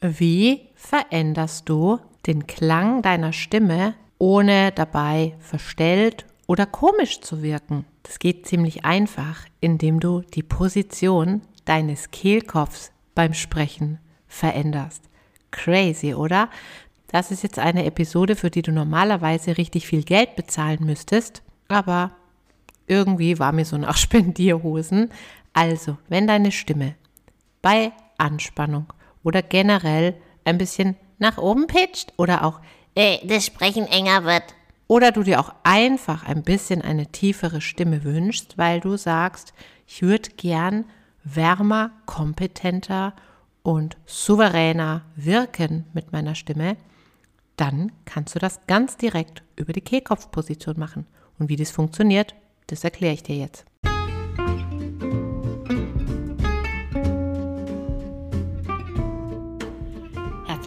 Wie veränderst du den Klang deiner Stimme, ohne dabei verstellt oder komisch zu wirken? Das geht ziemlich einfach, indem du die Position deines Kehlkopfs beim Sprechen veränderst. Crazy, oder? Das ist jetzt eine Episode, für die du normalerweise richtig viel Geld bezahlen müsstest, aber irgendwie war mir so nach Spendierhosen. Also, wenn deine Stimme bei Anspannung oder generell ein bisschen nach oben pitcht oder auch äh, das Sprechen enger wird. Oder du dir auch einfach ein bisschen eine tiefere Stimme wünschst, weil du sagst, ich würde gern wärmer, kompetenter und souveräner wirken mit meiner Stimme, dann kannst du das ganz direkt über die Kehlkopfposition machen. Und wie das funktioniert, das erkläre ich dir jetzt.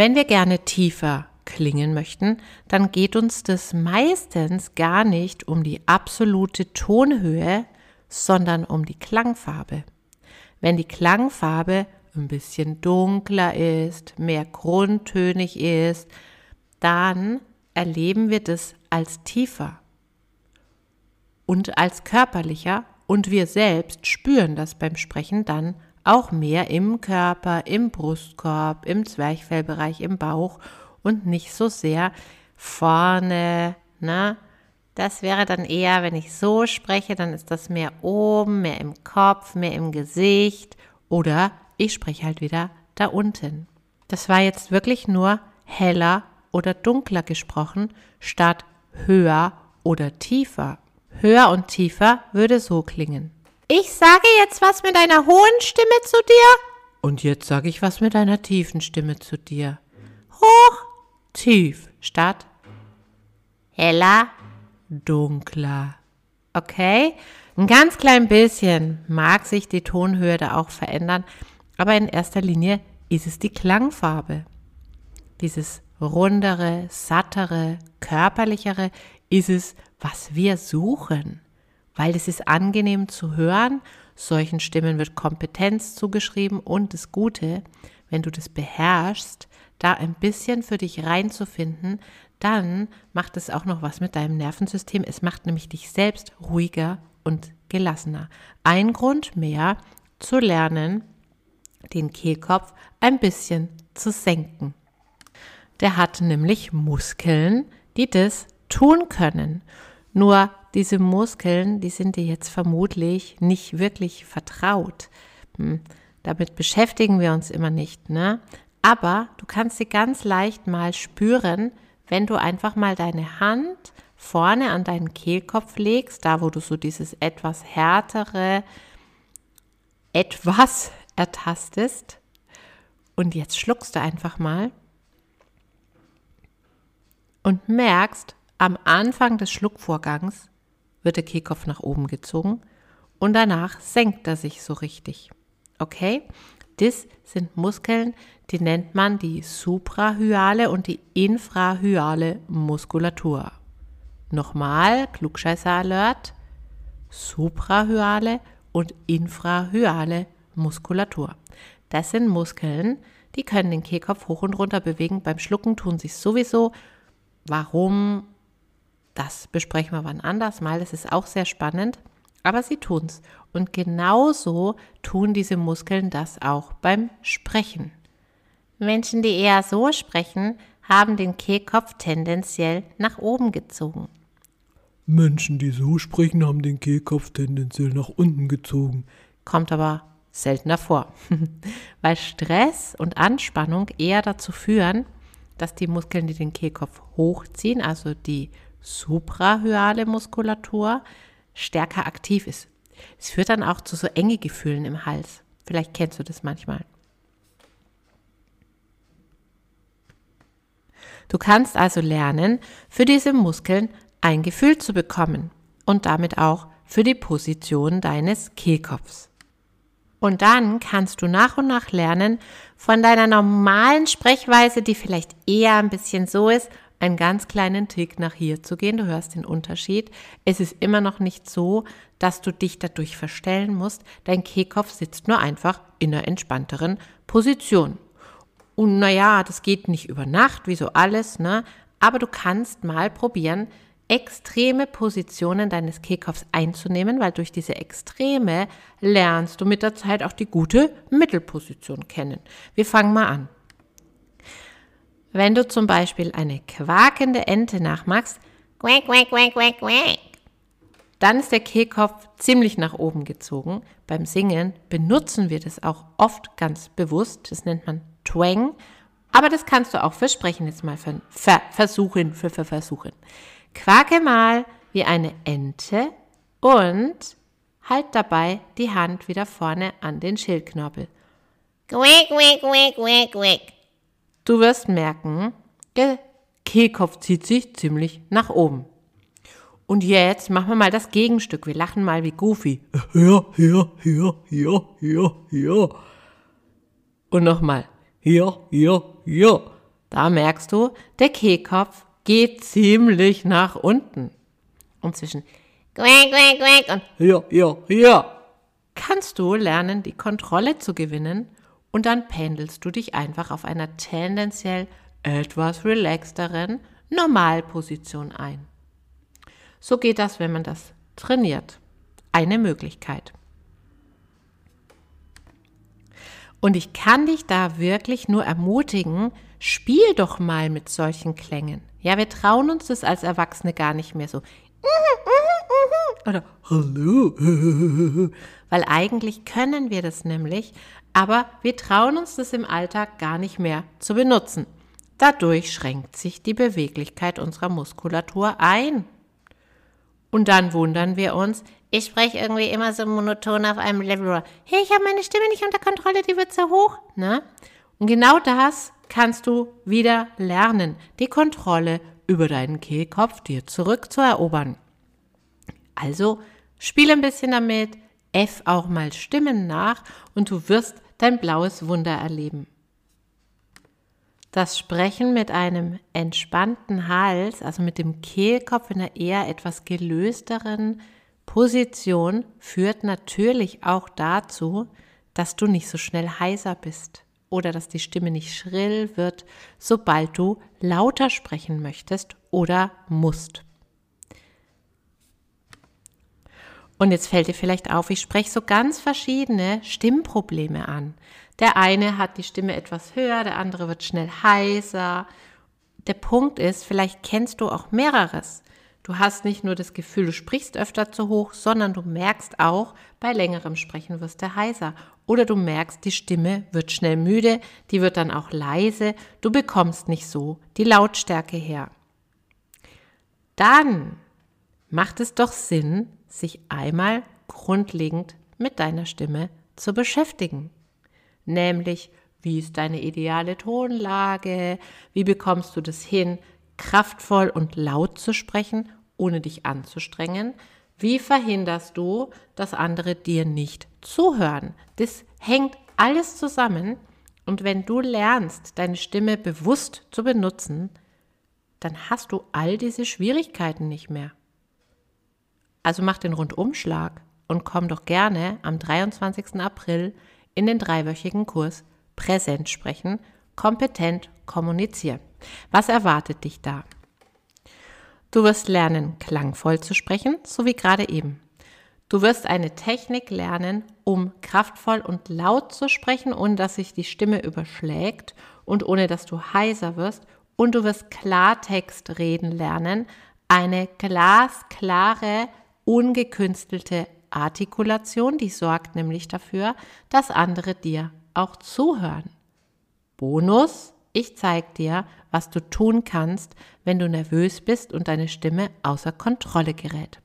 Wenn wir gerne tiefer klingen möchten, dann geht uns das meistens gar nicht um die absolute Tonhöhe, sondern um die Klangfarbe. Wenn die Klangfarbe ein bisschen dunkler ist, mehr grundtönig ist, dann erleben wir das als tiefer und als körperlicher und wir selbst spüren das beim Sprechen dann auch mehr im Körper, im Brustkorb, im Zwerchfellbereich, im Bauch und nicht so sehr vorne, ne? Das wäre dann eher, wenn ich so spreche, dann ist das mehr oben, mehr im Kopf, mehr im Gesicht oder ich spreche halt wieder da unten. Das war jetzt wirklich nur heller oder dunkler gesprochen, statt höher oder tiefer. Höher und tiefer würde so klingen. Ich sage jetzt was mit einer hohen Stimme zu dir. Und jetzt sage ich was mit einer tiefen Stimme zu dir. Hoch, tief, statt heller, dunkler. Okay? Ein ganz klein bisschen mag sich die Tonhöhe da auch verändern, aber in erster Linie ist es die Klangfarbe. Dieses rundere, sattere, körperlichere ist es, was wir suchen, weil es ist angenehm zu hören. Solchen Stimmen wird Kompetenz zugeschrieben und das Gute, wenn du das beherrschst, da ein bisschen für dich reinzufinden, dann macht es auch noch was mit deinem Nervensystem. Es macht nämlich dich selbst ruhiger und gelassener. Ein Grund mehr zu lernen, den Kehlkopf ein bisschen zu senken. Der hat nämlich Muskeln, die das tun können. Nur diese Muskeln, die sind dir jetzt vermutlich nicht wirklich vertraut. Hm, damit beschäftigen wir uns immer nicht, ne? Aber du kannst sie ganz leicht mal spüren, wenn du einfach mal deine Hand vorne an deinen Kehlkopf legst, da wo du so dieses etwas härtere etwas ertastest. Und jetzt schluckst du einfach mal und merkst, am Anfang des Schluckvorgangs wird der Kehlkopf nach oben gezogen und danach senkt er sich so richtig. Okay? Das sind Muskeln, die nennt man die suprahyale und die infrahyale Muskulatur. Nochmal, Klugscheißer Alert, suprahyale und infrahyale Muskulatur. Das sind Muskeln, die können den Kehlkopf hoch und runter bewegen. Beim Schlucken tun sie es sowieso. Warum? Das besprechen wir wann anders mal. Das ist auch sehr spannend. Aber sie tun es. Und genauso tun diese Muskeln das auch beim Sprechen. Menschen, die eher so sprechen, haben den Kehlkopf tendenziell nach oben gezogen. Menschen, die so sprechen, haben den Kehlkopf tendenziell nach unten gezogen. Kommt aber seltener vor, weil Stress und Anspannung eher dazu führen, dass die Muskeln, die den Kehlkopf hochziehen, also die suprahyale Muskulatur stärker aktiv ist. Es führt dann auch zu so enge Gefühlen im Hals. Vielleicht kennst du das manchmal. Du kannst also lernen, für diese Muskeln ein Gefühl zu bekommen und damit auch für die Position deines Kehlkopfs. Und dann kannst du nach und nach lernen, von deiner normalen Sprechweise, die vielleicht eher ein bisschen so ist, einen ganz kleinen Tick nach hier zu gehen. Du hörst den Unterschied. Es ist immer noch nicht so, dass du dich dadurch verstellen musst. Dein Kehlkopf sitzt nur einfach in einer entspannteren Position. Und naja, das geht nicht über Nacht, wie so alles, ne? Aber du kannst mal probieren, extreme Positionen deines Kehlkopfs einzunehmen, weil durch diese Extreme lernst du mit der Zeit auch die gute Mittelposition kennen. Wir fangen mal an. Wenn du zum Beispiel eine quakende Ente nachmachst, quack, quack, quack, quack, quack, dann ist der Kehlkopf ziemlich nach oben gezogen. Beim Singen benutzen wir das auch oft ganz bewusst. Das nennt man Twang. Aber das kannst du auch für Sprechen jetzt mal ver ver versuchen, für, für versuchen. Quake mal wie eine Ente und halt dabei die Hand wieder vorne an den Schildknorpel. Quack, quack, quack, quack, quack. Du wirst merken, der Kehlkopf zieht sich ziemlich nach oben. Und jetzt machen wir mal das Gegenstück. Wir lachen mal wie Goofy. Ja, ja, ja, ja, ja, ja. Und nochmal. Ja, ja, ja. Da merkst du, der Kehlkopf geht ziemlich nach unten. Und zwischen Quack, quack, quack und Ja, ja, ja. kannst du lernen, die Kontrolle zu gewinnen und dann pendelst du dich einfach auf einer tendenziell etwas relaxteren Normalposition ein. So geht das, wenn man das trainiert. Eine Möglichkeit. Und ich kann dich da wirklich nur ermutigen, spiel doch mal mit solchen Klängen. Ja, wir trauen uns das als Erwachsene gar nicht mehr so. Oder Hallo. weil eigentlich können wir das nämlich, aber wir trauen uns das im Alltag gar nicht mehr zu benutzen. Dadurch schränkt sich die Beweglichkeit unserer Muskulatur ein. Und dann wundern wir uns, ich spreche irgendwie immer so monoton auf einem Level. Hey, ich habe meine Stimme nicht unter Kontrolle, die wird so hoch. ne? Und genau das kannst du wieder lernen, die Kontrolle über deinen Kehlkopf dir zurückzuerobern. Also spiel ein bisschen damit, F auch mal Stimmen nach und du wirst dein blaues Wunder erleben. Das Sprechen mit einem entspannten Hals, also mit dem Kehlkopf in einer eher etwas gelösteren Position, führt natürlich auch dazu, dass du nicht so schnell heiser bist oder dass die Stimme nicht schrill wird, sobald du lauter sprechen möchtest oder musst. Und jetzt fällt dir vielleicht auf, ich spreche so ganz verschiedene Stimmprobleme an. Der eine hat die Stimme etwas höher, der andere wird schnell heiser. Der Punkt ist, vielleicht kennst du auch mehreres. Du hast nicht nur das Gefühl, du sprichst öfter zu hoch, sondern du merkst auch, bei längerem Sprechen wirst du heiser. Oder du merkst, die Stimme wird schnell müde, die wird dann auch leise, du bekommst nicht so die Lautstärke her. Dann macht es doch Sinn, sich einmal grundlegend mit deiner Stimme zu beschäftigen. Nämlich, wie ist deine ideale Tonlage? Wie bekommst du das hin, kraftvoll und laut zu sprechen, ohne dich anzustrengen? Wie verhinderst du, dass andere dir nicht zuhören? Das hängt alles zusammen. Und wenn du lernst, deine Stimme bewusst zu benutzen, dann hast du all diese Schwierigkeiten nicht mehr. Also mach den Rundumschlag und komm doch gerne am 23. April in den dreiwöchigen Kurs Präsent sprechen, kompetent kommunizieren. Was erwartet dich da? Du wirst lernen, klangvoll zu sprechen, so wie gerade eben. Du wirst eine Technik lernen, um kraftvoll und laut zu sprechen, ohne dass sich die Stimme überschlägt und ohne dass du heiser wirst. Und du wirst Klartext reden lernen, eine glasklare, ungekünstelte Artikulation, die sorgt nämlich dafür, dass andere dir auch zuhören. Bonus, ich zeige dir, was du tun kannst, wenn du nervös bist und deine Stimme außer Kontrolle gerät.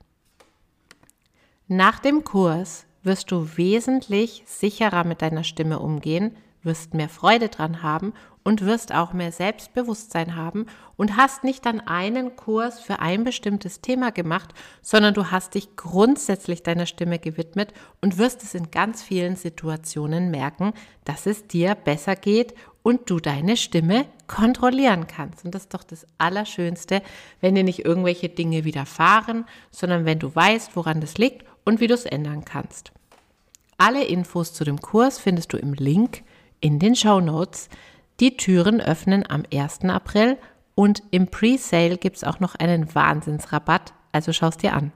Nach dem Kurs wirst du wesentlich sicherer mit deiner Stimme umgehen, wirst mehr Freude dran haben und wirst auch mehr Selbstbewusstsein haben und hast nicht dann einen Kurs für ein bestimmtes Thema gemacht, sondern du hast dich grundsätzlich deiner Stimme gewidmet und wirst es in ganz vielen Situationen merken, dass es dir besser geht und du deine Stimme kontrollieren kannst. Und das ist doch das Allerschönste, wenn dir nicht irgendwelche Dinge widerfahren, sondern wenn du weißt, woran das liegt und wie du es ändern kannst. Alle Infos zu dem Kurs findest du im Link in den Show Notes. Die Türen öffnen am 1. April und im Pre-Sale gibt es auch noch einen Wahnsinnsrabatt, also schau es dir an.